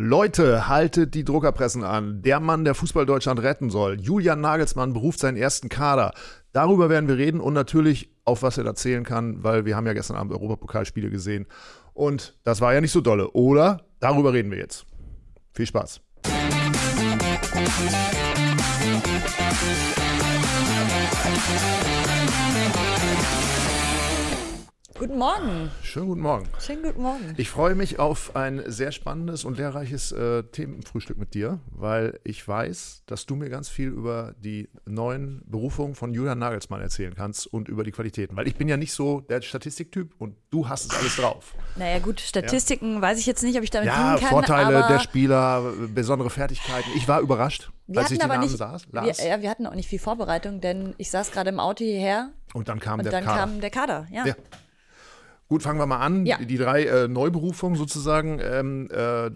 Leute, haltet die Druckerpressen an. Der Mann, der Fußball Deutschland retten soll. Julian Nagelsmann beruft seinen ersten Kader. Darüber werden wir reden und natürlich auf was er erzählen kann, weil wir haben ja gestern Abend Europapokalspiele gesehen. Und das war ja nicht so dolle, oder? Darüber reden wir jetzt. Viel Spaß. Guten Morgen. Schönen guten Morgen. Schönen guten Morgen. Ich freue mich auf ein sehr spannendes und lehrreiches äh, Themenfrühstück mit dir, weil ich weiß, dass du mir ganz viel über die neuen Berufungen von Julian Nagelsmann erzählen kannst und über die Qualitäten. Weil ich bin ja nicht so der Statistiktyp und du hast es alles drauf. Naja gut, Statistiken ja. weiß ich jetzt nicht, ob ich damit ja, kann. Vorteile der Spieler, besondere Fertigkeiten. Ich war überrascht, wir als ich die aber Namen nicht, saß, wir, ja, wir hatten auch nicht viel Vorbereitung, denn ich saß gerade im Auto hierher Und dann kam und der dann Kader. kam der Kader. Ja. Ja. Gut, fangen wir mal an. Ja. Die, drei äh, Neuberufungen sozusagen. Ähm, äh,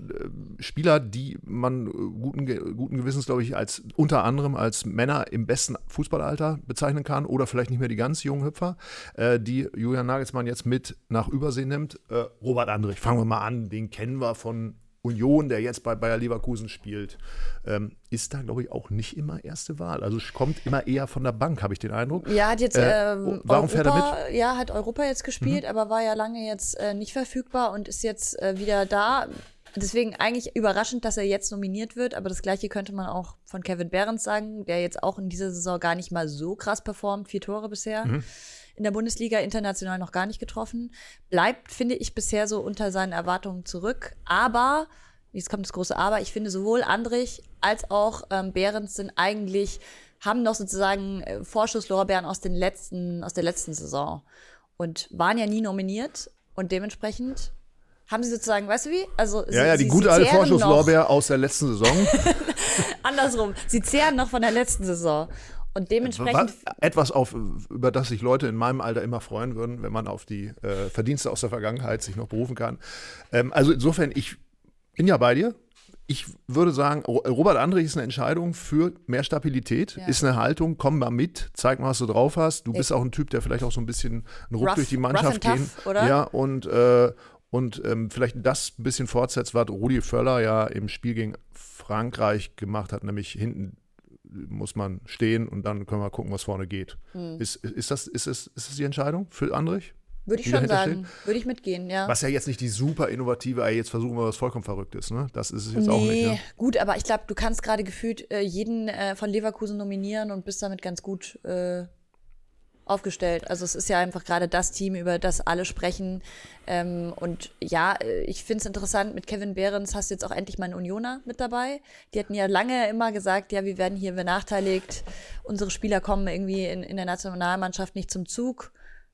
Spieler, die man äh, guten, guten Gewissens, glaube ich, als unter anderem als Männer im besten Fußballalter bezeichnen kann oder vielleicht nicht mehr die ganz jungen Hüpfer, äh, die Julian Nagelsmann jetzt mit nach Übersee nimmt. Äh, Robert Andrich, fangen wir mal an. Den kennen wir von Union, der jetzt bei Bayer Leverkusen spielt. Ähm, ist da, glaube ich, auch nicht immer erste Wahl. Also kommt immer eher von der Bank, habe ich den Eindruck. Ja, hat jetzt Äh, ähm, warum fährt er Europa, ja, hat Europa jetzt Mhm. gespielt, aber war ja lange jetzt äh, nicht verfügbar und ist jetzt äh, wieder da. Deswegen eigentlich überraschend, dass er jetzt nominiert wird, aber das gleiche könnte man auch von Kevin Behrens sagen, der jetzt auch in dieser Saison gar nicht mal so krass performt, vier Tore bisher. Mhm. In der Bundesliga international noch gar nicht getroffen. Bleibt, finde ich, bisher so unter seinen Erwartungen zurück. Aber, jetzt kommt das große Aber, ich finde sowohl Andrich als auch ähm, Behrens sind eigentlich, haben noch sozusagen äh, Vorschusslorbeeren aus, den letzten, aus der letzten Saison und waren ja nie nominiert und dementsprechend haben sie sozusagen, weißt du wie? Also Ja, sie, ja, die sie, gute sie alte Vorschusslorbeer aus der letzten Saison. Andersrum, sie zehren noch von der letzten Saison. Und dementsprechend Was, etwas, auf, über das sich Leute in meinem Alter immer freuen würden, wenn man auf die äh, Verdienste aus der Vergangenheit sich noch berufen kann. Ähm, also insofern, ich bin ja bei dir. Ich würde sagen, Ro- Robert Andrich ist eine Entscheidung für mehr Stabilität, Ja. ist eine Haltung, komm mal mit, zeig mal, was du drauf hast. Du Ja. bist auch ein Typ, der vielleicht auch so ein bisschen einen Ruck Rough- durch die Mannschaft oder? Ja, und, äh, und ähm, vielleicht das ein bisschen fortsetzt, was Rudi Völler ja im Spiel gegen Frankreich gemacht hat, nämlich hinten muss man stehen und dann können wir gucken, was vorne geht. Hm. Ist, ist, das, ist, das, ist das die Entscheidung für Andrich? würde ich schon sagen, würde ich mitgehen, ja. Was ja jetzt nicht die super innovative, jetzt versuchen wir was vollkommen Verrücktes, ne? Das ist es jetzt auch nicht. Ne? gut, aber ich glaube, du kannst gerade gefühlt äh, jeden äh, von Leverkusen nominieren und bist damit ganz gut äh, aufgestellt. Also es ist ja einfach gerade das Team, über das alle sprechen. Ähm, und ja, ich finde es interessant, mit Kevin Behrens hast du jetzt auch endlich mal einen Unioner mit dabei. Die hatten ja lange immer gesagt, ja, wir werden hier benachteiligt, unsere Spieler kommen irgendwie in, in der Nationalmannschaft nicht zum Zug.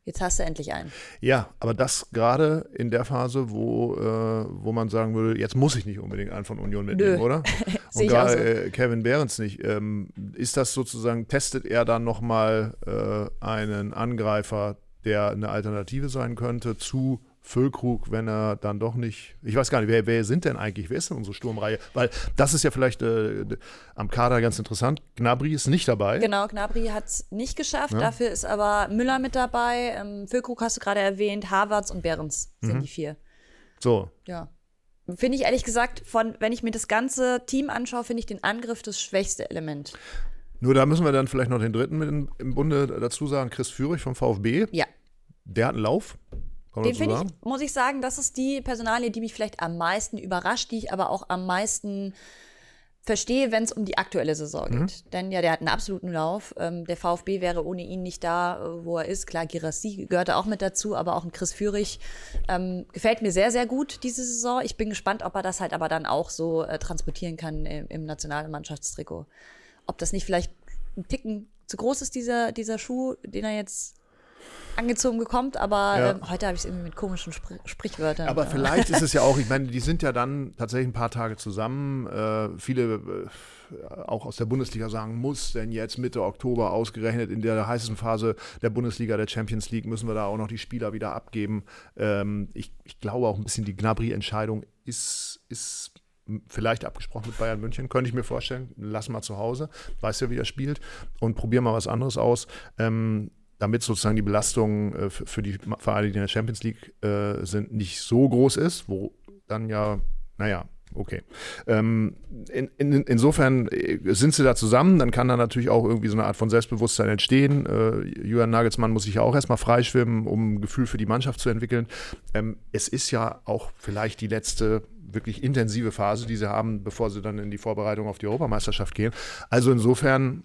Jetzt hast du endlich einen. Ja, aber das gerade in der Phase, wo, äh, wo man sagen würde, jetzt muss ich nicht unbedingt einen von Union mitnehmen, Nö. oder? Und gerade so. äh, Kevin Behrens nicht. Ähm, ist das sozusagen, testet er dann nochmal äh, einen Angreifer, der eine Alternative sein könnte zu Füllkrug, wenn er dann doch nicht, ich weiß gar nicht, wer, wer sind denn eigentlich, wer ist denn unsere Sturmreihe? Weil das ist ja vielleicht äh, am Kader ganz interessant. Gnabry ist nicht dabei. Genau, Gnabry hat es nicht geschafft. Ja. Dafür ist aber Müller mit dabei. Ähm, Füllkrug hast du gerade erwähnt. Havertz und Behrens sind Mhm. die vier. So, Ja. Finde ich ehrlich gesagt, von, wenn ich mir das ganze Team anschaue, finde ich den Angriff das schwächste Element. nur da müssen wir dann vielleicht noch den dritten mit im Bunde dazu sagen, Chris Führig vom VfB. Ja. Der hat einen Lauf. Den finde ich, muss ich sagen, das ist die Personalie, die mich vielleicht am meisten überrascht, die ich aber auch am meisten verstehe, wenn es um die aktuelle Saison Mhm. geht. Denn ja, der hat einen absoluten Lauf. Ähm, der VfB wäre ohne ihn nicht da, äh, wo er ist. Klar, Girassi gehörte auch mit dazu, aber auch ein Chris Führig. Ähm, gefällt mir sehr, sehr gut diese Saison. Ich bin gespannt, ob er das halt aber dann auch so äh, transportieren kann im, im nationalen Mannschaftstrikot. Ob das nicht vielleicht ein Ticken zu groß ist, dieser, dieser Schuh, den er jetzt angezogen bekommt, aber Ja. ähm, heute habe ich es irgendwie mit komischen Spr Sprichwörtern. Aber äh, vielleicht ist es ja auch, ich meine, die sind ja dann tatsächlich ein paar Tage zusammen. Äh, viele äh, auch aus der Bundesliga sagen, muss denn jetzt Mitte Oktober ausgerechnet in der heißesten Phase der Bundesliga, der Champions League, müssen wir da auch noch die Spieler wieder abgeben. Ähm, ich, ich glaube auch ein bisschen, die Gnabry-Entscheidung ist, ist vielleicht abgesprochen mit Bayern München, könnte ich mir vorstellen. Lass mal zu Hause, weiß ja, wie er spielt und probier mal was anderes aus. Ähm, damit sozusagen die Belastung äh, für die Vereine, die in der Champions League äh, sind, nicht so groß ist, wo dann ja, naja, Okay. Ähm, in, in, insofern äh, sind sie da zusammen, dann kann da natürlich auch irgendwie so eine Art von Selbstbewusstsein entstehen. Äh, Julian Nagelsmann muss sich ja auch erstmal freischwimmen, um ein Gefühl für die Mannschaft zu entwickeln. Ähm, es ist ja auch vielleicht die letzte wirklich intensive Phase, die sie haben, bevor sie dann in die Vorbereitung auf die Europameisterschaft gehen. Also insofern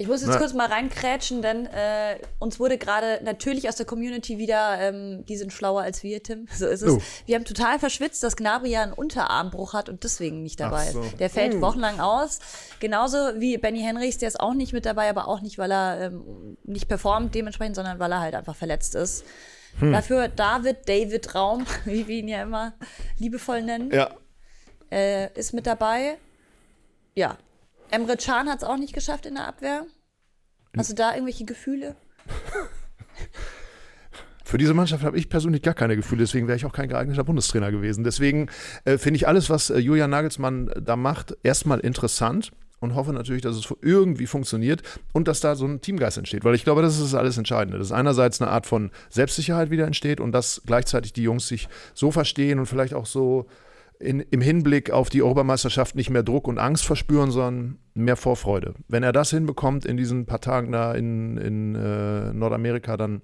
ich muss jetzt Na. kurz mal reinkrätschen, denn äh, uns wurde gerade natürlich aus der Community wieder, ähm, die sind schlauer als wir, Tim. So ist es. Oh. Wir haben total verschwitzt, dass Gnabry ja einen Unterarmbruch hat und deswegen nicht dabei so. ist. Der fällt hm. wochenlang aus. Genauso wie Benny Henrichs, der ist auch nicht mit dabei, aber auch nicht, weil er ähm, nicht performt dementsprechend, sondern weil er halt einfach verletzt ist. Hm. Dafür David, David Raum, wie wir ihn ja immer liebevoll nennen, ja. äh, ist mit dabei. Ja, Emre Can hat es auch nicht geschafft in der Abwehr. Hast du da irgendwelche Gefühle? Für diese Mannschaft habe ich persönlich gar keine Gefühle, deswegen wäre ich auch kein geeigneter Bundestrainer gewesen. Deswegen äh, finde ich alles, was äh, Julian Nagelsmann da macht, erstmal interessant und hoffe natürlich, dass es irgendwie funktioniert und dass da so ein Teamgeist entsteht, weil ich glaube, das ist alles Entscheidende. Dass einerseits eine Art von Selbstsicherheit wieder entsteht und dass gleichzeitig die Jungs sich so verstehen und vielleicht auch so in, im Hinblick auf die Europameisterschaft nicht mehr Druck und Angst verspüren, sondern mehr Vorfreude. Wenn er das hinbekommt in diesen paar Tagen da in, in äh, Nordamerika, dann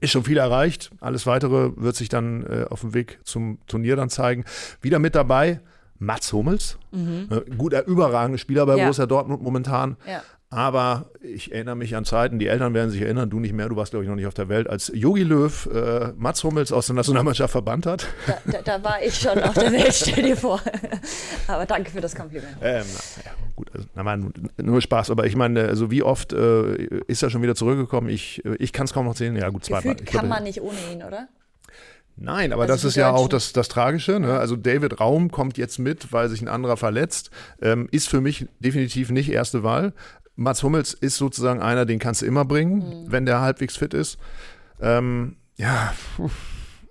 ist schon viel erreicht. Alles weitere wird sich dann äh, auf dem Weg zum Turnier dann zeigen. Wieder mit dabei Mats Hummels, mhm. äh, guter, überragender Spieler bei ja. Borussia Dortmund momentan. Ja. Aber ich erinnere mich an Zeiten, die Eltern werden sich erinnern, du nicht mehr, du warst, glaube ich, noch nicht auf der Welt, als Yogi Löw äh, Mats Hummels aus der Nationalmannschaft verbannt hat. Da, da, da, war ich schon auf der Welt, stell dir vor. aber danke für das Kompliment. Ähm, na, ja, gut, also, na, nur Spaß. Aber ich meine, also wie oft äh, ist er schon wieder zurückgekommen? Ich, ich kann es kaum noch sehen. Ja, gut, zweimal. Gefühlt kann man nicht ohne ihn, oder? Nein, aber also das ist ja auch das, das Tragische. Ne? Also David Raum kommt jetzt mit, weil sich ein anderer verletzt. Ähm, ist für mich definitiv nicht erste Wahl. Mats Hummels ist sozusagen einer, den kannst du immer bringen, mhm. wenn der halbwegs fit ist. Ähm, ja,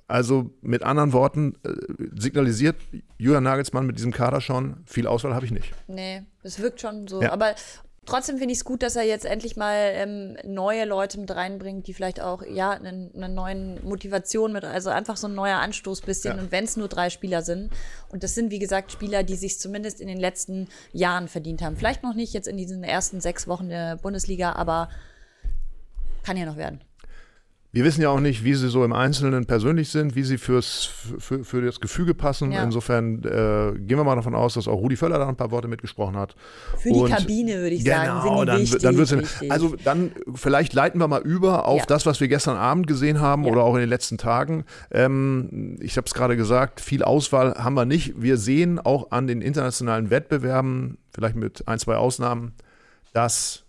also mit anderen Worten, äh, signalisiert Julian Nagelsmann mit diesem Kader schon, viel Auswahl habe ich nicht. Nee, es wirkt schon so. Ja. Aber Trotzdem finde ich es gut, dass er jetzt endlich mal ähm, neue Leute mit reinbringt, die vielleicht auch ja eine, eine neue Motivation mit, also einfach so ein neuer Anstoß bisschen. Ja. Und wenn es nur drei Spieler sind, und das sind wie gesagt Spieler, die sich zumindest in den letzten Jahren verdient haben. Vielleicht noch nicht jetzt in diesen ersten sechs Wochen der Bundesliga, aber kann ja noch werden. Wir wissen ja auch nicht, wie sie so im Einzelnen persönlich sind, wie sie fürs, für, für das Gefüge passen. Ja. Insofern äh, gehen wir mal davon aus, dass auch Rudi Völler da ein paar Worte mitgesprochen hat. Für die Und Kabine würde ich genau, sagen, sind die dann, wichtig, dann wichtig. Also dann vielleicht leiten wir mal über auf ja. das, was wir gestern Abend gesehen haben ja. oder auch in den letzten Tagen. Ähm, ich habe es gerade gesagt, viel Auswahl haben wir nicht. Wir sehen auch an den internationalen Wettbewerben, vielleicht mit ein, zwei Ausnahmen, dass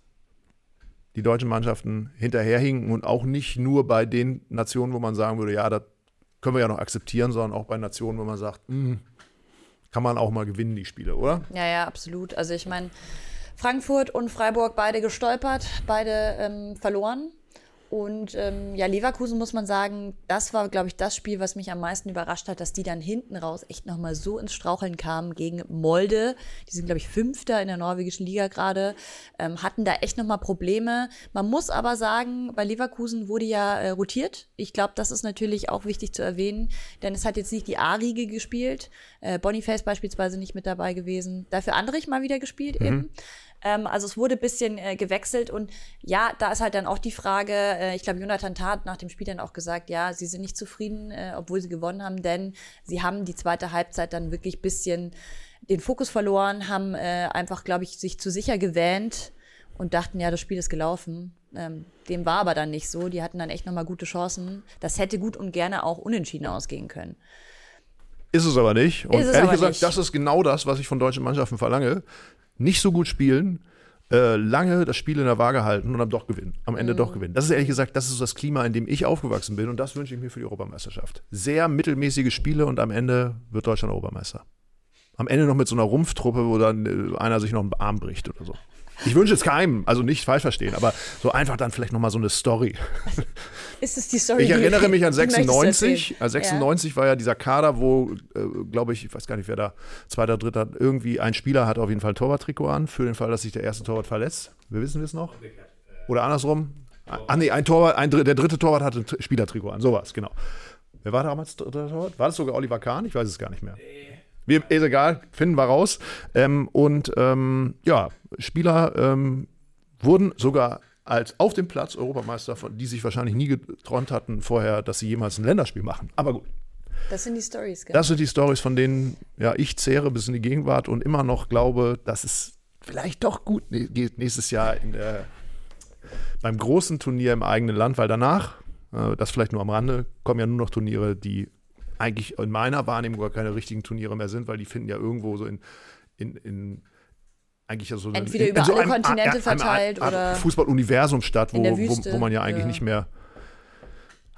die deutschen Mannschaften hinterherhinken und auch nicht nur bei den Nationen, wo man sagen würde, ja, das können wir ja noch akzeptieren, sondern auch bei Nationen, wo man sagt, mh, hm, kann man auch mal gewinnen, die Spiele, oder? Ja, ja, absolut. Also ich meine, Frankfurt und Freiburg beide gestolpert, beide ähm, verloren. Und ähm, ja, Leverkusen muss man sagen, das war, glaube ich, das Spiel, was mich am meisten überrascht hat, dass die dann hinten raus echt nochmal so ins Straucheln kamen gegen Molde. Die sind, glaube ich, Fünfter in der norwegischen Liga gerade, ähm, hatten da echt nochmal Probleme. Man muss aber sagen, bei Leverkusen wurde ja äh, rotiert. Ich glaube, das ist natürlich auch wichtig zu erwähnen, denn es hat jetzt nicht die A-Riege gespielt. Äh, Boniface beispielsweise nicht mit dabei gewesen. Dafür Andrich mal wieder gespielt mhm. eben. Ähm, also es wurde ein bisschen äh, gewechselt und ja, da ist halt dann auch die Frage, äh, ich glaube, Jonathan Tat nach dem Spiel dann auch gesagt, ja, sie sind nicht zufrieden, äh, obwohl sie gewonnen haben, denn sie haben die zweite Halbzeit dann wirklich ein bisschen den Fokus verloren, haben äh, einfach, glaube ich, sich zu sicher gewähnt und dachten, ja, das Spiel ist gelaufen. Ähm, dem war aber dann nicht so. Die hatten dann echt nochmal gute Chancen. Das hätte gut und gerne auch unentschieden ausgehen können. Ist es aber nicht. Und ehrlich gesagt, nicht. das ist genau das, was ich von deutschen Mannschaften verlange nicht so gut spielen, äh, lange das Spiel in der Waage halten und dann doch gewinnen. Am Ende mhm. doch gewinnen. Das ist ehrlich gesagt, das ist das Klima, in dem ich aufgewachsen bin und das wünsche ich mir für die Europameisterschaft. Sehr mittelmäßige Spiele und am Ende wird Deutschland Europameister. Am Ende noch mit so einer Rumpftruppe, wo dann äh, einer sich noch einen Arm bricht oder so. Ich wünsche es keinem, also nicht falsch verstehen, aber so einfach dann vielleicht nochmal so eine Story. Ist es die Story? Ich erinnere mich an 96. Also 96 ja. war ja dieser Kader, wo, äh, glaube ich, ich weiß gar nicht, wer da zweiter, dritter, irgendwie ein Spieler hat auf jeden Fall ein Torwarttrikot an, für den Fall, dass sich der erste Torwart verletzt. Wir wissen es noch. Oder andersrum. Ah, nee, ein Torwart, ein, der dritte Torwart hatte ein Spielertrikot an, sowas, genau. Wer war damals dritter Torwart? War das sogar Oliver Kahn? Ich weiß es gar nicht mehr. Wir, ist egal, finden wir raus. Ähm, und ähm, ja, Spieler ähm, wurden sogar als auf dem Platz Europameister, von, die sich wahrscheinlich nie geträumt hatten vorher, dass sie jemals ein Länderspiel machen. Aber gut. Das sind die Stories, gell? Das sind die Stories, von denen ja, ich zehre bis in die Gegenwart und immer noch glaube, dass es vielleicht doch gut geht nächstes Jahr in der, beim großen Turnier im eigenen Land, weil danach, äh, das vielleicht nur am Rande, kommen ja nur noch Turniere, die eigentlich in meiner Wahrnehmung gar keine richtigen Turniere mehr sind, weil die finden ja irgendwo so in, in, in eigentlich so Entweder in, über so alle einem, Kontinente einem, verteilt einem, oder Fußball-Universum statt, wo, wo, wo, man ja eigentlich ja. nicht mehr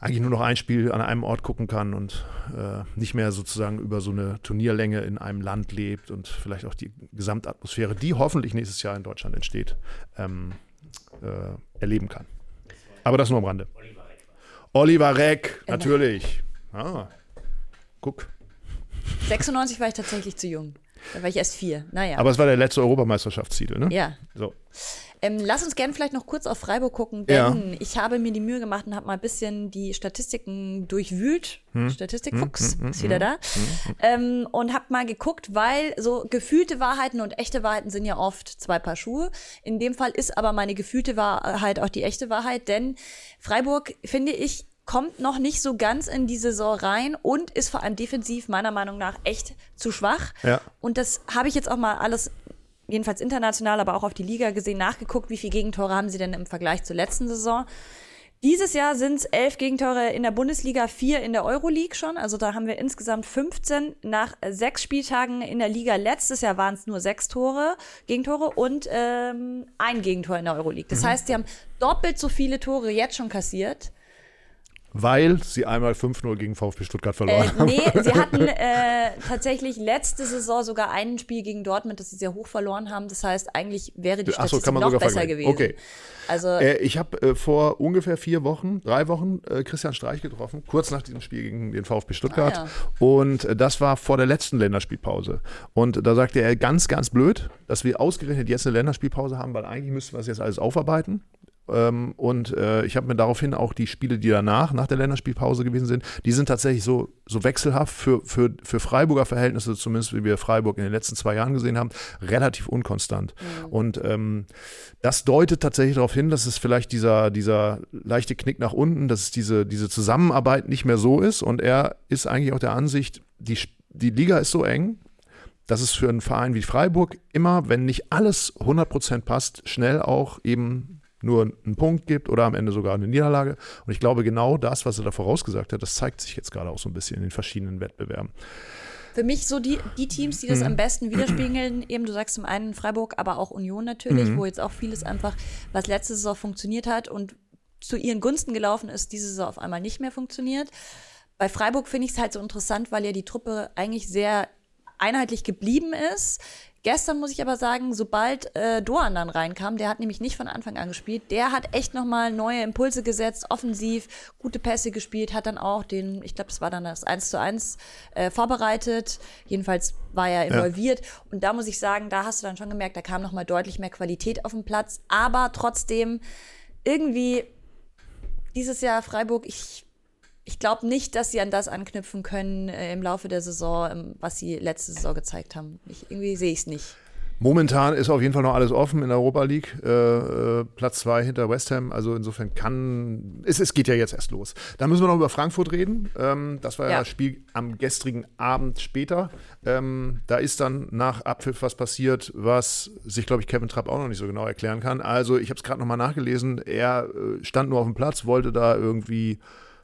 eigentlich nur noch ein Spiel an einem Ort gucken kann und äh, nicht mehr sozusagen über so eine Turnierlänge in einem Land lebt und vielleicht auch die Gesamtatmosphäre, die hoffentlich nächstes Jahr in Deutschland entsteht, ähm, äh, erleben kann. Aber das nur am Rande. Oliver Reck, natürlich. Ah, guck. 96 war ich tatsächlich zu jung. Da war ich erst vier. Naja. Aber es war der letzte Europameisterschaftstitel, ne? Ja. So. Ähm, lass uns gerne vielleicht noch kurz auf Freiburg gucken, denn ja. ich habe mir die Mühe gemacht und habe mal ein bisschen die Statistiken durchwühlt. Hm. Statistikfuchs hm, hm, ist wieder hm, da. Hm, ähm, und habe mal geguckt, weil so gefühlte Wahrheiten und echte Wahrheiten sind ja oft zwei Paar Schuhe. In dem Fall ist aber meine gefühlte Wahrheit auch die echte Wahrheit, denn Freiburg, finde ich, kommt noch nicht so ganz in die Saison rein und ist vor allem defensiv meiner Meinung nach echt zu schwach. Ja. Und das habe ich jetzt auch mal alles jedenfalls international, aber auch auf die Liga gesehen, nachgeguckt, wie viele Gegentore haben sie denn im Vergleich zur letzten Saison. Dieses Jahr sind es elf Gegentore in der Bundesliga, vier in der Euroleague schon. Also da haben wir insgesamt 15 nach sechs Spieltagen in der Liga. Letztes Jahr waren es nur sechs Tore, Gegentore und ähm, ein Gegentor in der Euroleague. Das mhm. heißt, sie haben doppelt so viele Tore jetzt schon kassiert weil sie einmal 5-0 gegen VfB Stuttgart verloren äh, haben. Nee, sie hatten äh, tatsächlich letzte Saison sogar ein Spiel gegen Dortmund, das sie sehr hoch verloren haben. Das heißt, eigentlich wäre die Statistik so, noch besser gewesen. Okay. Also, äh, ich habe äh, vor ungefähr vier Wochen, drei Wochen äh, Christian Streich getroffen, kurz nach diesem Spiel gegen den VfB Stuttgart. Ah, ja. Und äh, das war vor der letzten Länderspielpause. Und da sagte er ganz, ganz blöd, dass wir ausgerechnet jetzt eine Länderspielpause haben, weil eigentlich müssten wir es jetzt alles aufarbeiten. Ähm, und äh, ich habe mir daraufhin auch die Spiele, die danach, nach der Länderspielpause gewesen sind, die sind tatsächlich so, so wechselhaft für, für, für Freiburger Verhältnisse, zumindest wie wir Freiburg in den letzten zwei Jahren gesehen haben, relativ unkonstant. Mhm. Und ähm, das deutet tatsächlich darauf hin, dass es vielleicht dieser, dieser leichte Knick nach unten, dass es diese, diese Zusammenarbeit nicht mehr so ist. Und er ist eigentlich auch der Ansicht, die, die Liga ist so eng, dass es für einen Verein wie Freiburg immer, wenn nicht alles 100% passt, schnell auch eben nur einen Punkt gibt oder am Ende sogar eine Niederlage. Und ich glaube, genau das, was er da vorausgesagt hat, das zeigt sich jetzt gerade auch so ein bisschen in den verschiedenen Wettbewerben. Für mich so die, die Teams, die das mhm. am besten widerspiegeln, eben du sagst zum einen Freiburg, aber auch Union natürlich, mhm. wo jetzt auch vieles einfach, was letzte Saison funktioniert hat und zu ihren Gunsten gelaufen ist, diese Saison auf einmal nicht mehr funktioniert. Bei Freiburg finde ich es halt so interessant, weil ja die Truppe eigentlich sehr einheitlich geblieben ist. Gestern muss ich aber sagen, sobald äh, Doan dann reinkam, der hat nämlich nicht von Anfang an gespielt, der hat echt nochmal neue Impulse gesetzt, offensiv, gute Pässe gespielt, hat dann auch den, ich glaube, das war dann das 1 zu 1 äh, vorbereitet. Jedenfalls war er involviert. Ja. Und da muss ich sagen, da hast du dann schon gemerkt, da kam nochmal deutlich mehr Qualität auf den Platz. Aber trotzdem, irgendwie dieses Jahr Freiburg, ich ich glaube nicht, dass sie an das anknüpfen können äh, im Laufe der Saison, ähm, was sie letzte Saison gezeigt haben. Ich, irgendwie sehe ich es nicht. Momentan ist auf jeden Fall noch alles offen in der Europa League. Äh, äh, Platz zwei hinter West Ham. Also insofern kann. Es, es geht ja jetzt erst los. Dann müssen wir noch über Frankfurt reden. Ähm, das war ja. ja das Spiel am gestrigen Abend später. Ähm, da ist dann nach Abpfiff was passiert, was sich, glaube ich, Kevin Trapp auch noch nicht so genau erklären kann. Also, ich habe es gerade nochmal nachgelesen. Er äh, stand nur auf dem Platz, wollte da irgendwie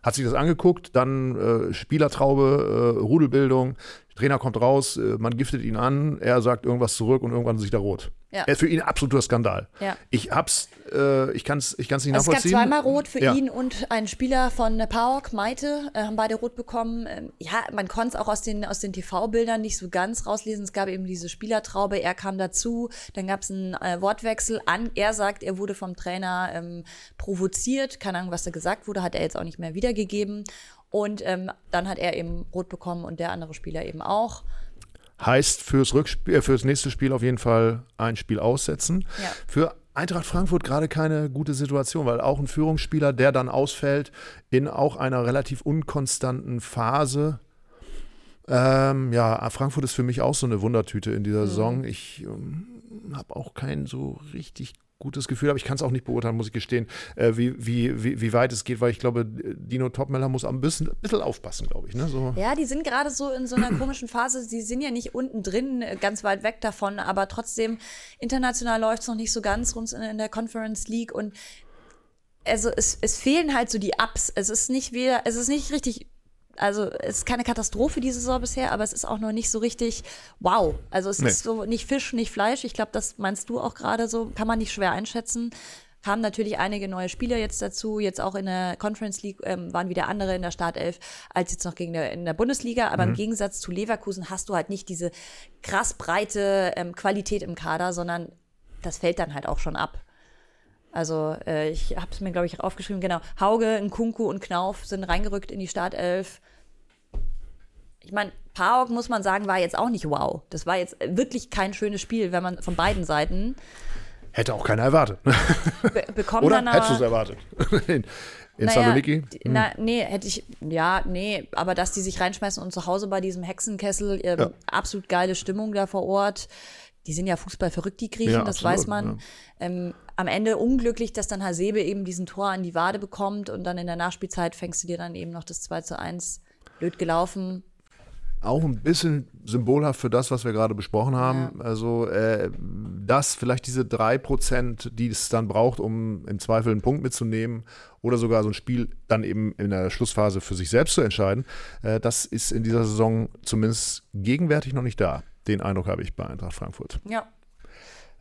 hat sich das angeguckt, dann äh, Spielertraube, äh, Rudelbildung, Trainer kommt raus, äh, man giftet ihn an, er sagt irgendwas zurück und irgendwann sieht er rot. Ja. Für ihn absoluter Skandal. Ja. Ich hab's, äh, ich kann es ich kann's nicht also nachvollziehen. Es gab zweimal rot für ja. ihn und einen Spieler von PAOK, Maite, äh, haben beide rot bekommen. Ähm, ja, man konnte es auch aus den, aus den TV-Bildern nicht so ganz rauslesen. Es gab eben diese Spielertraube, er kam dazu, dann gab es einen äh, Wortwechsel. An, er sagt, er wurde vom Trainer ähm, provoziert. Keine Ahnung, was da gesagt wurde, hat er jetzt auch nicht mehr wiedergegeben. Und ähm, dann hat er eben rot bekommen und der andere Spieler eben auch. Heißt fürs, Rückspiel, äh, fürs nächste Spiel auf jeden Fall ein Spiel aussetzen. Ja. Für Eintracht Frankfurt gerade keine gute Situation, weil auch ein Führungsspieler, der dann ausfällt, in auch einer relativ unkonstanten Phase, Ähm, ja, Frankfurt ist für mich auch so eine Wundertüte in dieser mhm. Saison. Ich ähm, habe auch kein so richtig gutes Gefühl, aber ich kann es auch nicht beurteilen, muss ich gestehen, äh, wie, wie, wie, wie, weit es geht, weil ich glaube, Dino Topmeller muss ein bisschen, ein bisschen aufpassen, glaube ich. Ne? So. Ja, die sind gerade so in so einer komischen Phase. Sie sind ja nicht unten drin, äh, ganz weit weg davon, aber trotzdem international läuft es noch nicht so ganz rund in der Conference League und also es, es fehlen halt so die Ups. Es ist nicht wieder, es ist nicht richtig also es ist keine Katastrophe diese Saison bisher, aber es ist auch noch nicht so richtig wow. Also es nee. ist so nicht Fisch, nicht Fleisch. Ich glaube, das meinst du auch gerade so, kann man nicht schwer einschätzen. Haben natürlich einige neue Spieler jetzt dazu. Jetzt auch in der Conference League ähm, waren wieder andere in der Startelf als jetzt noch gegen der, in der Bundesliga. Aber mhm. im Gegensatz zu Leverkusen hast du halt nicht diese krass breite ähm, Qualität im Kader, sondern das fällt dann halt auch schon ab. Also äh, ich habe es mir, glaube ich, aufgeschrieben, genau. Hauge, Nkunku und Knauf sind reingerückt in die Startelf. Ich meine, Paok, muss man sagen, war jetzt auch nicht wow. Das war jetzt wirklich kein schönes Spiel, wenn man von beiden Seiten. Hätte auch keiner erwartet. Be bekommen Oder hättest du es erwartet? in in naja, Saloniki? Hm. Na, nee, hätte ich, ja, nee, aber dass die sich reinschmeißen und zu Hause bei diesem Hexenkessel, äh, ja. absolut geile Stimmung da vor Ort die sind ja Fußball verrückt, die Griechen, ja, das absolut, weiß man. Ja. Ähm, am Ende unglücklich, dass dann Hasebe eben diesen Tor an die Wade bekommt und dann in der Nachspielzeit fängst du dir dann eben noch das 2 zu 1. Blöd gelaufen. Auch ein bisschen symbolhaft für das, was wir gerade besprochen haben. Ja. Also, äh, dass vielleicht diese drei Prozent, die es dann braucht, um im Zweifel einen Punkt mitzunehmen oder sogar so ein Spiel dann eben in der Schlussphase für sich selbst zu entscheiden, äh, das ist in dieser Saison zumindest gegenwärtig noch nicht da. Den Eindruck habe ich bei Eintracht Frankfurt. Ja.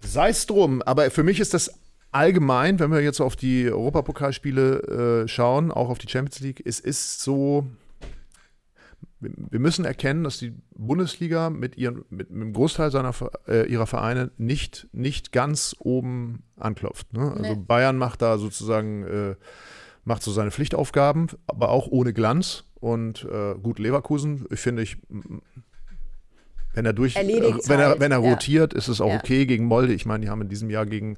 Sei es drum, aber für mich ist das allgemein, wenn wir jetzt auf die Europapokalspiele äh, schauen, auch auf die Champions League, es ist so, wir müssen erkennen, dass die Bundesliga mit, ihren, mit, mit einem Großteil seiner, äh, ihrer Vereine nicht, nicht ganz oben anklopft. Ne? Also nee. Bayern macht da sozusagen, äh, macht so seine Pflichtaufgaben, aber auch ohne Glanz. Und äh, gut, Leverkusen, ich finde ich, wenn er durch, äh, wenn er, wenn er rotiert, ist es auch okay gegen Molde. Ich meine, die haben in diesem Jahr gegen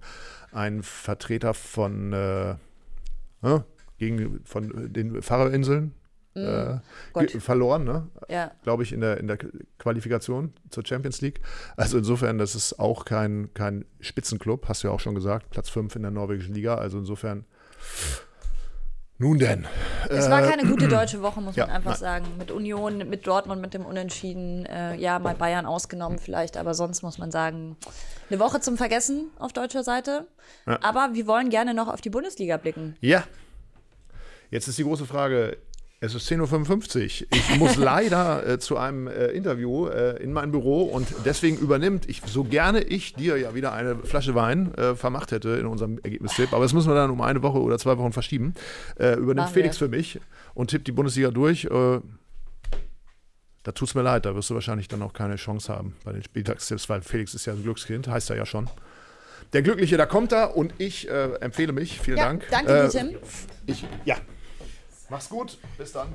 einen Vertreter von, äh, äh, gegen, von den Faroe-Inseln mm, äh, verloren, ne? Ja. glaube ich, in der, in der Qualifikation zur Champions League. Also insofern, das ist auch kein, kein Spitzenclub, hast du ja auch schon gesagt, Platz 5 in der norwegischen Liga. Also insofern nun denn. Es war keine gute deutsche Woche, muss ja, man einfach nein. sagen. Mit Union, mit Dortmund, mit dem Unentschieden. Äh, ja, mal Bayern ausgenommen vielleicht, aber sonst muss man sagen, eine Woche zum Vergessen auf deutscher Seite. Ja. Aber wir wollen gerne noch auf die Bundesliga blicken. Ja. Jetzt ist die große Frage, es ist 10.55 Uhr. Ich muss leider äh, zu einem äh, Interview äh, in mein Büro und deswegen übernimmt, ich, so gerne ich dir ja wieder eine Flasche Wein äh, vermacht hätte in unserem Ergebnistipp, aber das müssen wir dann um eine Woche oder zwei Wochen verschieben, äh, übernimmt Machen Felix wir. für mich und tippt die Bundesliga durch. Äh, da tut es mir leid, da wirst du wahrscheinlich dann auch keine Chance haben bei den Spieltagstipps, weil Felix ist ja ein Glückskind, heißt er ja schon. Der Glückliche, da kommt er und ich empfehle mich. Vielen ja, Dank. Danke dir, Tim. Ich, ja, Mach's gut. Bis dann.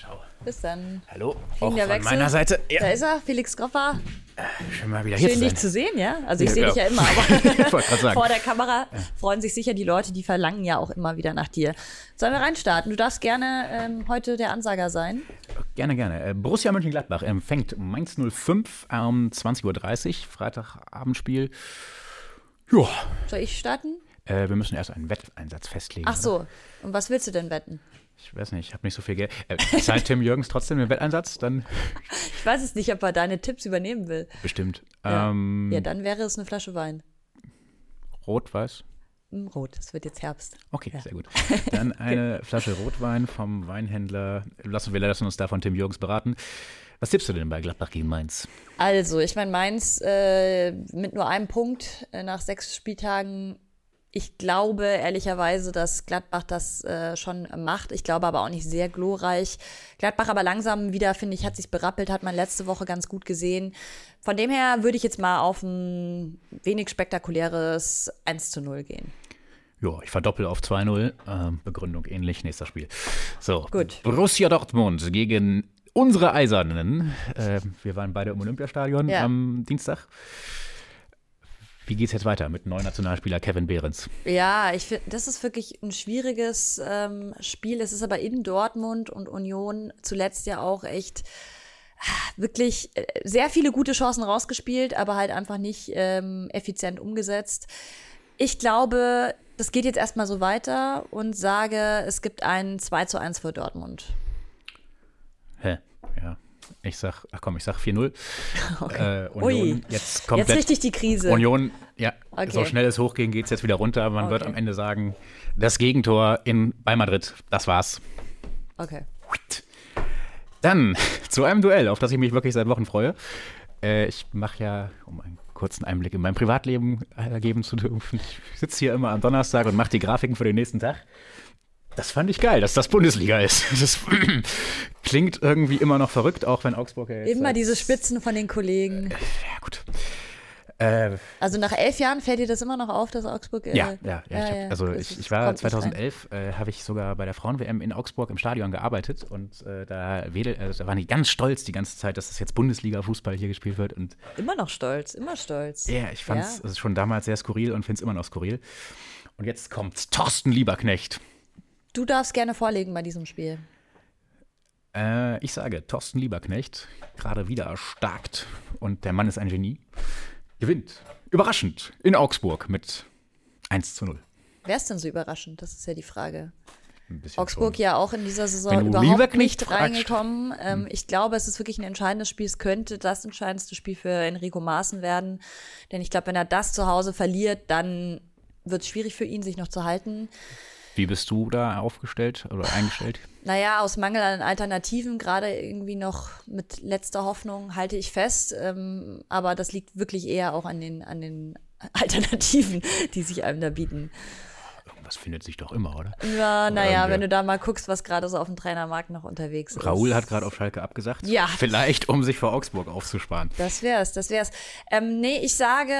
Ciao. Bis dann. Hallo. Auch von Wechsel. meiner Seite. Ja. Da ist er, Felix Groffer. Äh, schön mal wieder Schön, hier zu dich zu sehen, ja. Also ich ja, sehe dich ja immer, aber vor der Kamera freuen sich sicher die Leute, die verlangen ja auch immer wieder nach dir. Sollen wir reinstarten? Du darfst gerne ähm, heute der Ansager sein. Gerne, gerne. Äh, Borussia Mönchengladbach empfängt Mainz 05 um 20.30 Uhr, Freitagabendspiel. Ja. Soll ich starten? Äh, wir müssen erst einen Wetteinsatz festlegen. Ach so. Oder? Und was willst du denn wetten? Ich weiß nicht, ich habe nicht so viel Geld. Äh, zahlt Tim Jürgens trotzdem den Wetteinsatz? Dann ich weiß es nicht, ob er deine Tipps übernehmen will. Bestimmt. Ja, ähm, ja dann wäre es eine Flasche Wein. Rot, weiß? Hm, Rot, es wird jetzt Herbst. Okay, ja. sehr gut. Dann eine Flasche Rotwein vom Weinhändler. Lassen wir lassen uns da von Tim Jürgens beraten. Was tippst du denn bei Gladbach gegen Mainz? Also, ich meine, Mainz äh, mit nur einem Punkt äh, nach sechs Spieltagen ich glaube ehrlicherweise, dass Gladbach das äh, schon macht. Ich glaube aber auch nicht sehr glorreich. Gladbach aber langsam wieder, finde ich, hat sich berappelt, hat man letzte Woche ganz gut gesehen. Von dem her würde ich jetzt mal auf ein wenig spektakuläres 1 zu 0 gehen. Ja, ich verdoppel auf 2-0. Ähm, Begründung ähnlich, nächster Spiel. So, Gut. Borussia Dortmund gegen unsere Eisernen. Äh, wir waren beide im Olympiastadion ja. am Dienstag. Wie geht es jetzt weiter mit neuen Nationalspieler Kevin Behrens? Ja, ich finde, das ist wirklich ein schwieriges ähm, Spiel. Es ist aber in Dortmund und Union zuletzt ja auch echt wirklich äh, sehr viele gute Chancen rausgespielt, aber halt einfach nicht ähm, effizient umgesetzt. Ich glaube, das geht jetzt erstmal so weiter und sage, es gibt ein 2 zu 1 für Dortmund. Ich sag, ach komm, ich sag 4-0. Okay. Äh, Union, Ui. jetzt komplett. Jetzt richtig die Krise. Union, ja, okay. so schnell es hochgehen, geht es jetzt wieder runter. Man okay. wird am Ende sagen, das Gegentor in, bei Madrid, das war's. Okay. Dann zu einem Duell, auf das ich mich wirklich seit Wochen freue. Äh, ich mache ja, um einen kurzen Einblick in mein Privatleben geben zu dürfen, ich sitze hier immer am Donnerstag und mache die Grafiken für den nächsten Tag. Das fand ich geil, dass das Bundesliga ist. Das klingt irgendwie immer noch verrückt, auch wenn Augsburg ja jetzt. Immer diese Spitzen von den Kollegen. Äh, ja, gut. Äh, also nach elf Jahren fällt dir das immer noch auf, dass Augsburg. Äh, ja, ja, ja, ich hab, also ich, ich war 2011, äh, habe ich sogar bei der Frauen-WM in Augsburg im Stadion gearbeitet und äh, da, wedel, also da waren die ganz stolz die ganze Zeit, dass das jetzt Bundesliga-Fußball hier gespielt wird. Und immer noch stolz, immer stolz. Ja, ich fand es ja. schon damals sehr skurril und finde es immer noch skurril. Und jetzt kommt Thorsten Lieberknecht. Du darfst gerne vorlegen bei diesem Spiel. Äh, ich sage, Thorsten Lieberknecht, gerade wieder erstarkt und der Mann ist ein Genie, gewinnt überraschend in Augsburg mit 1 zu 0. Wer ist denn so überraschend? Das ist ja die Frage. Augsburg schon. ja auch in dieser Saison überhaupt nicht reingekommen. Ähm, hm. Ich glaube, es ist wirklich ein entscheidendes Spiel. Es könnte das entscheidendste Spiel für Enrico Maaßen werden. Denn ich glaube, wenn er das zu Hause verliert, dann wird es schwierig für ihn, sich noch zu halten. Wie bist du da aufgestellt oder eingestellt? Naja, aus Mangel an Alternativen, gerade irgendwie noch mit letzter Hoffnung, halte ich fest. Ähm, aber das liegt wirklich eher auch an den, an den Alternativen, die sich einem da bieten. Irgendwas findet sich doch immer, oder? Ja, naja, wenn du da mal guckst, was gerade so auf dem Trainermarkt noch unterwegs ist. Raoul hat gerade auf Schalke abgesagt. Ja. Vielleicht, um sich vor Augsburg aufzusparen. Das wär's, das wär's. Ähm, nee, ich sage,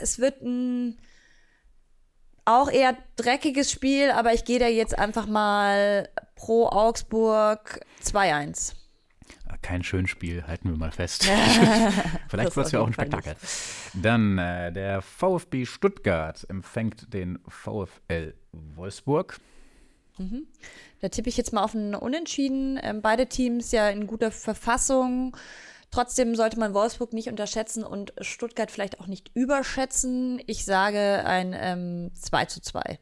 es wird ein auch eher dreckiges Spiel, aber ich gehe da jetzt einfach mal pro Augsburg 2-1. Kein schönes Spiel, halten wir mal fest. Vielleicht wird es ja auch ein Spektakel. Dann äh, der VfB Stuttgart empfängt den VfL Wolfsburg. Mhm. Da tippe ich jetzt mal auf ein Unentschieden. Ähm, beide Teams ja in guter Verfassung. Trotzdem sollte man Wolfsburg nicht unterschätzen und Stuttgart vielleicht auch nicht überschätzen. Ich sage ein ähm, 2 zu 2.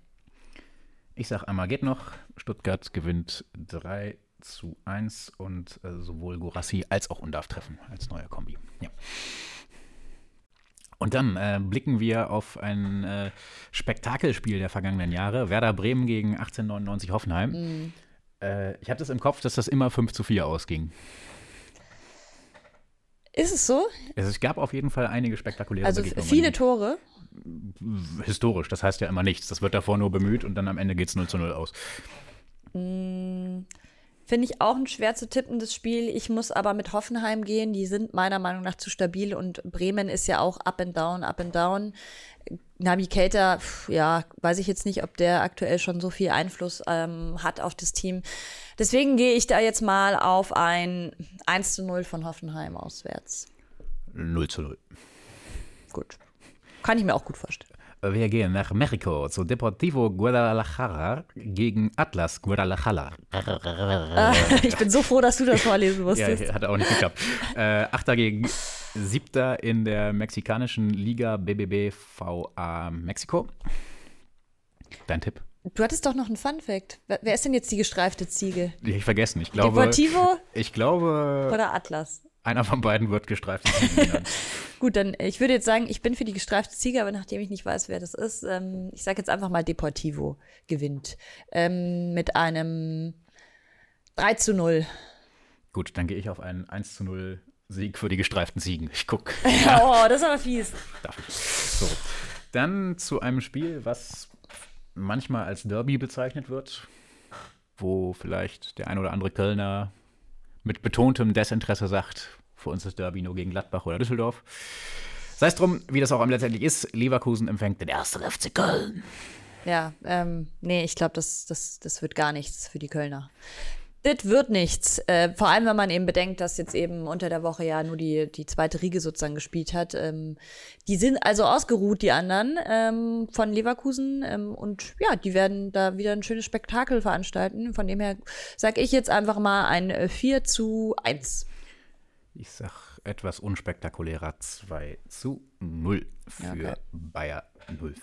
Ich sage einmal geht noch. Stuttgart gewinnt 3 zu 1 und äh, sowohl Gorassi als auch Undarf treffen als neue Kombi. Ja. Und dann äh, blicken wir auf ein äh, Spektakelspiel der vergangenen Jahre. Werder Bremen gegen 1899 Hoffenheim. Äh, ich hatte es im Kopf, dass das immer 5 zu 4 ausging. Ist es so? Es gab auf jeden Fall einige spektakuläre Also viele Tore? Historisch, das heißt ja immer nichts. Das wird davor nur bemüht und dann am Ende geht es 0 zu 0 aus. Finde ich auch ein schwer zu tippendes Spiel. Ich muss aber mit Hoffenheim gehen. Die sind meiner Meinung nach zu stabil und Bremen ist ja auch up and down, up and down. Nabi Keita, ja, weiß ich jetzt nicht, ob der aktuell schon so viel Einfluss ähm, hat auf das Team. Deswegen gehe ich da jetzt mal auf ein 1 zu 0 von Hoffenheim auswärts. 0 zu 0. Gut. Kann ich mir auch gut vorstellen. Wir gehen nach Mexiko zu Deportivo Guadalajara gegen Atlas Guadalajara. ich bin so froh, dass du das vorlesen musstest. Ja, hat auch nicht geklappt. Äh, Achter gegen Siebter in der mexikanischen Liga BBBVA Mexiko. Dein Tipp? Du hattest doch noch einen Fun Fact. Wer ist denn jetzt die gestreifte Ziege? Die ich vergessen. Ich glaube. Deportivo? Ich glaube. Oder Atlas? Einer von beiden wird gestreifte Ziege genannt. Gut, dann ich würde jetzt sagen, ich bin für die gestreifte Ziege, aber nachdem ich nicht weiß, wer das ist, ähm, ich sage jetzt einfach mal Deportivo gewinnt. Ähm, mit einem 3 zu 0. Gut, dann gehe ich auf einen 1 zu 0 Sieg für die gestreiften Ziegen. Ich gucke. oh, das ist aber fies. So. Dann zu einem Spiel, was manchmal als Derby bezeichnet wird, wo vielleicht der ein oder andere Kölner mit betontem Desinteresse sagt, für uns ist Derby nur gegen Gladbach oder Düsseldorf. Sei es drum, wie das auch letztendlich ist, Leverkusen empfängt den ersten FC Köln. Ja, ähm, nee, ich glaube, das, das, das wird gar nichts für die Kölner. Das wird nichts. Äh, vor allem, wenn man eben bedenkt, dass jetzt eben unter der Woche ja nur die, die zweite Riege sozusagen gespielt hat. Ähm, die sind also ausgeruht, die anderen ähm, von Leverkusen. Ähm, und ja, die werden da wieder ein schönes Spektakel veranstalten. Von dem her sage ich jetzt einfach mal ein 4 äh, zu 1. Ich sag etwas unspektakulärer 2 zu 0 für okay. Bayer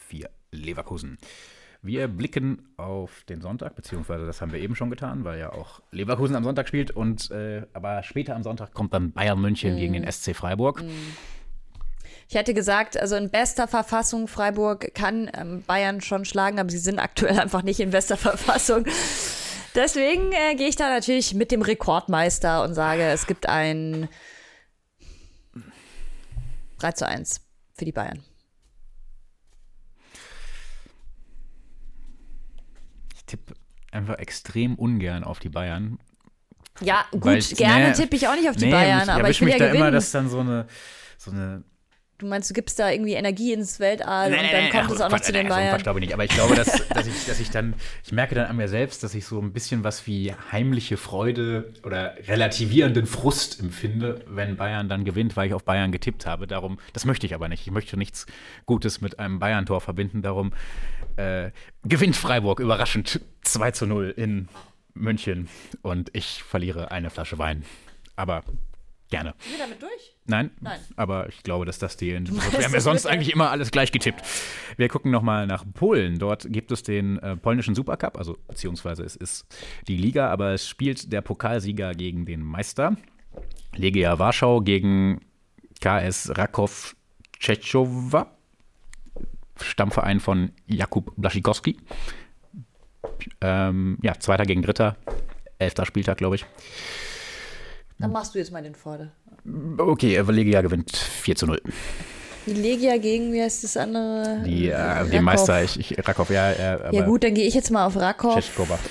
04 Leverkusen. Wir blicken auf den Sonntag, beziehungsweise das haben wir eben schon getan, weil ja auch Leverkusen am Sonntag spielt. Und äh, aber später am Sonntag kommt dann Bayern München mm. gegen den SC Freiburg. Mm. Ich hätte gesagt, also in bester Verfassung, Freiburg kann ähm, Bayern schon schlagen, aber sie sind aktuell einfach nicht in bester Verfassung. Deswegen äh, gehe ich da natürlich mit dem Rekordmeister und sage, es gibt ein 3 zu 1 für die Bayern. Tippe einfach extrem ungern auf die Bayern. Ja, gut, gerne nee, tippe ich auch nicht auf die nee, Bayern, ich aber ich will mich ja da gewinnen. immer, dass dann so eine, so eine Du meinst, du gibst da irgendwie Energie ins Weltall nee, und dann nee, kommt nee, es auch noch zu den Bayern? So glaube ich nicht. Aber ich glaube, dass, dass, ich, dass ich dann, ich merke dann an mir selbst, dass ich so ein bisschen was wie heimliche Freude oder relativierenden Frust empfinde, wenn Bayern dann gewinnt, weil ich auf Bayern getippt habe. Darum, das möchte ich aber nicht. Ich möchte nichts Gutes mit einem Bayern-Tor verbinden. Darum äh, gewinnt Freiburg überraschend 2 zu 0 in München und ich verliere eine Flasche Wein. Aber Gerne. Sind wir damit durch? Nein. Nein. Aber ich glaube, dass das die. Wir haben ja sonst eigentlich immer alles gleich getippt. Wir gucken nochmal nach Polen. Dort gibt es den äh, polnischen Supercup, also beziehungsweise es ist die Liga, aber es spielt der Pokalsieger gegen den Meister. Legia Warschau gegen KS Rakow Tschechowa, Stammverein von Jakub Blaszczykowski. Ähm, ja, Zweiter gegen Dritter, elfter Spieltag, glaube ich. Dann machst du jetzt mal den Vorder. Okay, aber Legia gewinnt 4 zu 0. Die Legia gegen, wie heißt das andere? Die, äh, die Meister, ich, ich, Rakow, ja. Äh, ja gut, dann gehe ich jetzt mal auf Rakow.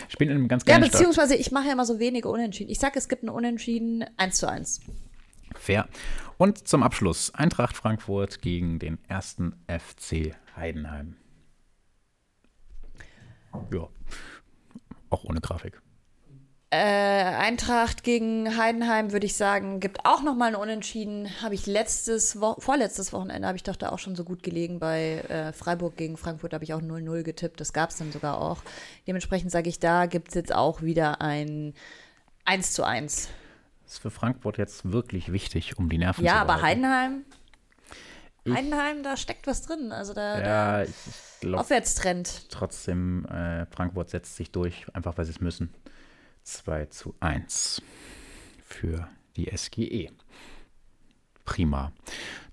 Spielen in einem ganz Ja, beziehungsweise ich mache ja immer so wenige Unentschieden. Ich sage, es gibt ein Unentschieden 1 zu 1. Fair. Und zum Abschluss Eintracht Frankfurt gegen den ersten FC Heidenheim. Ja, auch ohne Grafik. Äh, Eintracht gegen Heidenheim würde ich sagen, gibt auch noch mal ein Unentschieden. Habe ich letztes, Wo vorletztes Wochenende habe ich doch da auch schon so gut gelegen. Bei äh, Freiburg gegen Frankfurt habe ich auch 0-0 getippt. Das gab es dann sogar auch. Dementsprechend sage ich, da gibt es jetzt auch wieder ein 1 zu 1. Das ist für Frankfurt jetzt wirklich wichtig, um die Nerven ja, zu Ja, aber Heidenheim, Heidenheim, da steckt was drin. Also da, ja, ich glaub, Aufwärtstrend. Trotzdem, äh, Frankfurt setzt sich durch, einfach weil sie es müssen. 2 zu 1 für die SGE. Prima.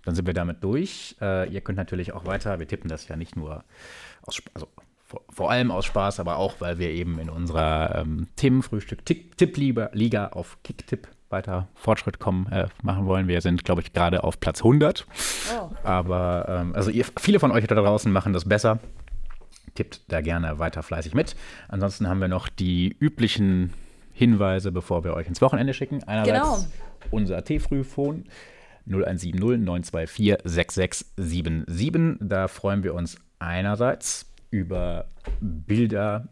Dann sind wir damit durch. Äh, ihr könnt natürlich auch weiter, wir tippen das ja nicht nur aus, also vor, vor allem aus Spaß, aber auch, weil wir eben in unserer ähm, Themenfrühstück-Tipp-Liga auf Kicktipp weiter Fortschritt kommen, äh, machen wollen. Wir sind, glaube ich, gerade auf Platz 100. Oh. Aber ähm, also ihr, viele von euch da draußen machen das besser. Tippt da gerne weiter fleißig mit. Ansonsten haben wir noch die üblichen Hinweise, bevor wir euch ins Wochenende schicken. Einerseits genau. unser T-Frühphone 0170 924 6677. Da freuen wir uns einerseits über Bilder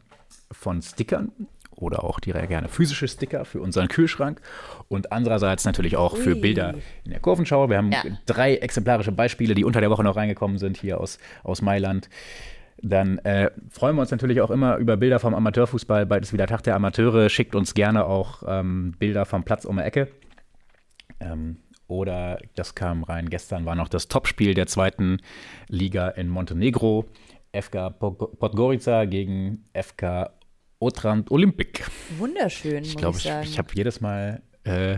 von Stickern oder auch direkt gerne physische Sticker für unseren Kühlschrank und andererseits natürlich auch Ui. für Bilder in der Kurvenschau. Wir haben ja. drei exemplarische Beispiele, die unter der Woche noch reingekommen sind hier aus, aus Mailand. Dann äh, freuen wir uns natürlich auch immer über Bilder vom Amateurfußball. Bald ist wieder Tag der Amateure. Schickt uns gerne auch ähm, Bilder vom Platz um die Ecke. Ähm, oder das kam rein, gestern war noch das Topspiel der zweiten Liga in Montenegro. FK Podgorica gegen FK Otrant Olympic. Wunderschön, ich glaube, ich, ich, ich habe jedes Mal äh,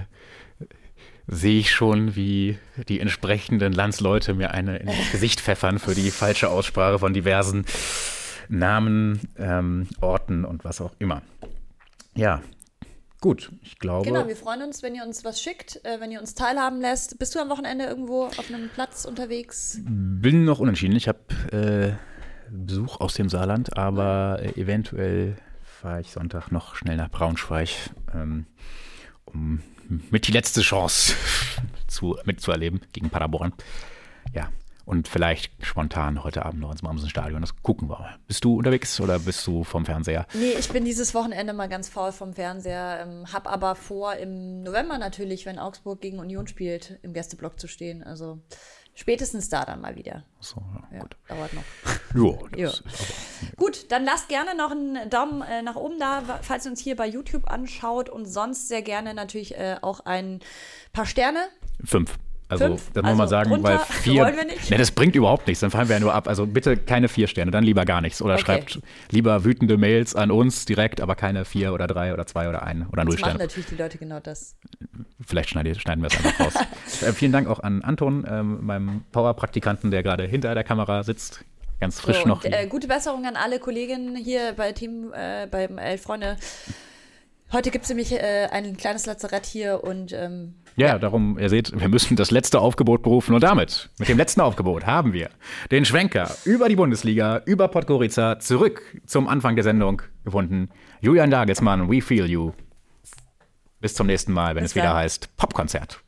sehe ich schon, wie die entsprechenden Landsleute mir eine ins Gesicht pfeffern für die falsche Aussprache von diversen Namen, ähm, Orten und was auch immer. Ja, gut, ich glaube. Genau, wir freuen uns, wenn ihr uns was schickt, äh, wenn ihr uns teilhaben lässt. Bist du am Wochenende irgendwo auf einem Platz unterwegs? Bin noch unentschieden. Ich habe äh, Besuch aus dem Saarland, aber äh, eventuell fahre ich Sonntag noch schnell nach Braunschweig, ähm, um mit die letzte Chance zu, mitzuerleben gegen Paderborn. Ja, und vielleicht spontan heute Abend noch ins Mamsen-Stadion. Das gucken wir mal. Bist du unterwegs oder bist du vom Fernseher? Nee, ich bin dieses Wochenende mal ganz faul vom Fernseher. Ähm, hab aber vor, im November natürlich, wenn Augsburg gegen Union spielt, im Gästeblock zu stehen. Also spätestens da dann mal wieder. So, ja, ja gut. Dauert noch. Jo, das ja. ist aber Gut, dann lasst gerne noch einen Daumen äh, nach oben da, falls ihr uns hier bei YouTube anschaut und sonst sehr gerne natürlich äh, auch ein paar Sterne. Fünf. Also, Fünf? das muss also man sagen, weil vier. Wollen wir nicht? Ne, das bringt überhaupt nichts. Dann fallen wir ja nur ab. Also bitte keine vier Sterne, dann lieber gar nichts. Oder okay. schreibt lieber wütende Mails an uns direkt, aber keine vier oder drei oder zwei oder ein oder null Sterne. machen natürlich die Leute genau das. Vielleicht schneiden, schneiden wir es einfach raus. äh, vielen Dank auch an Anton, ähm, meinem Power-Praktikanten, der gerade hinter der Kamera sitzt. Ganz frisch so, noch. Und, äh, gute Besserung an alle Kolleginnen hier bei Team, äh, beim Elf Freunde. Heute gibt es nämlich äh, ein kleines Lazarett hier und ähm, ja, ja, darum, ihr seht, wir müssen das letzte Aufgebot berufen und damit, mit dem letzten Aufgebot, haben wir den Schwenker über die Bundesliga, über Podgorica zurück zum Anfang der Sendung gefunden. Julian Dagelsmann, we feel you. Bis zum nächsten Mal, wenn Bis es wieder heißt Popkonzert.